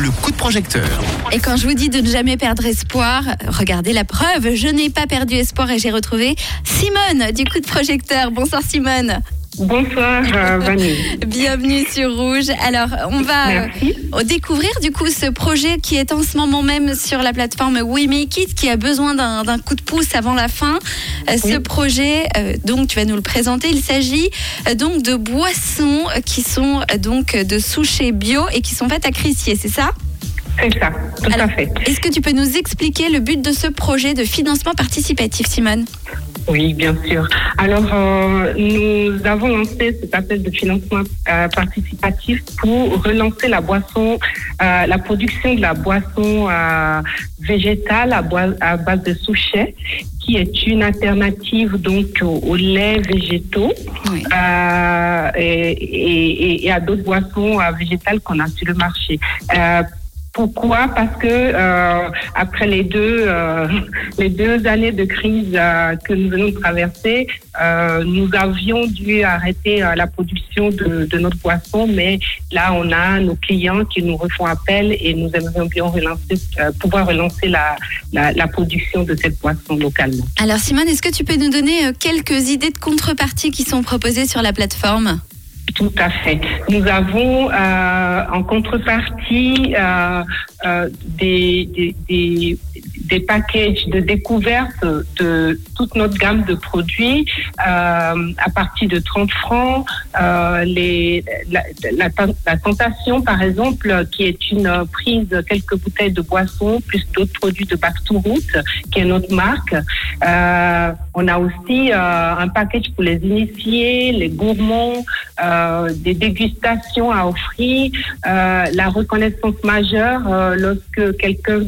le coup de projecteur. Et quand je vous dis de ne jamais perdre espoir, regardez la preuve, je n'ai pas perdu espoir et j'ai retrouvé Simone du coup de projecteur. Bonsoir Simone. Bonsoir euh, Vanille. Bienvenue sur Rouge. Alors, on va euh, découvrir du coup ce projet qui est en ce moment même sur la plateforme We Make It, qui a besoin d'un coup de pouce avant la fin. Euh, ce projet, donc tu vas nous le présenter. Il s'agit donc de boissons qui sont donc de souchés bio et qui sont faites à Crissier, c'est ça? C'est ça, tout à fait. Est-ce que tu peux nous expliquer le but de ce projet de financement participatif, Simone? Oui, bien sûr. Alors, euh, nous avons lancé cet appel de financement euh, participatif pour relancer la boisson, euh, la production de la boisson végétale à, base de souchets, qui est une alternative donc aux, laits végétaux et, et, à d'autres boissons végétales qu'on a sur le marché. Pourquoi? Parce que euh, après les deux euh, les deux années de crise euh, que nous venons de traverser, nous avions dû arrêter la production de, notre poisson, mais là on a nos clients qui nous refont appel et nous aimerions bien pouvoir relancer la, la, la, production de cette poisson localement. Alors Simone, est-ce que tu peux nous donner quelques idées de contrepartie qui sont proposées sur la plateforme? Tout à fait. Nous avons euh, en contrepartie euh, euh, des, des, des, packages de découverte de toute notre gamme de produits à partir de 30 francs. les, la, la, tentation, par exemple, qui est une prise quelques bouteilles de boissons plus d'autres produits de Back Root, qui est notre marque. On a aussi un package pour les initiés, les gourmands. Euh, des dégustations à offrir, euh, la reconnaissance majeure euh, lorsque quelqu'un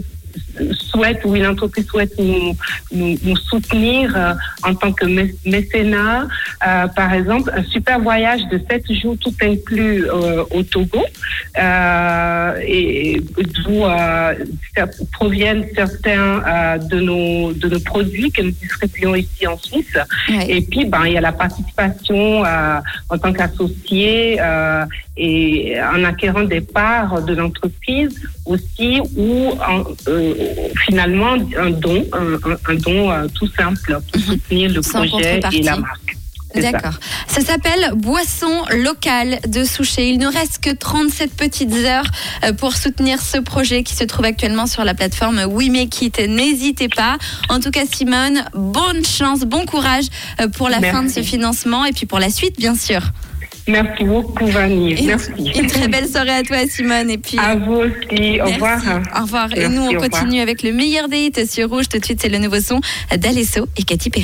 souhaite ou une entreprise souhaite nous, nous, soutenir euh, en tant que mécénat, euh, par exemple, un super voyage de 7 jours tout inclus euh, au Togo, et d'où proviennent certains de, nos, de nos produits que nous distribuons ici en Suisse. Et puis, ben, il y a la participation en tant qu'associé et en acquérant des parts de l'entreprise aussi ou en, finalement un don, un, don euh, tout simple pour mhm. soutenir le projet et la marque. D'accord. Ça, s'appelle Boisson locale de Souchet. Il ne reste que 37 petites heures euh, pour soutenir ce projet qui se trouve actuellement sur la plateforme We Make It. N'hésitez pas. En tout cas, Simone, bonne chance, bon courage euh, pour la fin de ce financement et puis pour la suite, bien sûr. Merci beaucoup, Vanille. Merci. Une très belle soirée à toi, Simone. Et puis, à vous aussi. Au revoir. Au revoir. et nous, on continue avec le meilleur des hits sur Rouge. Tout de suite, c'est le nouveau son d'Alesso et Katy Perry.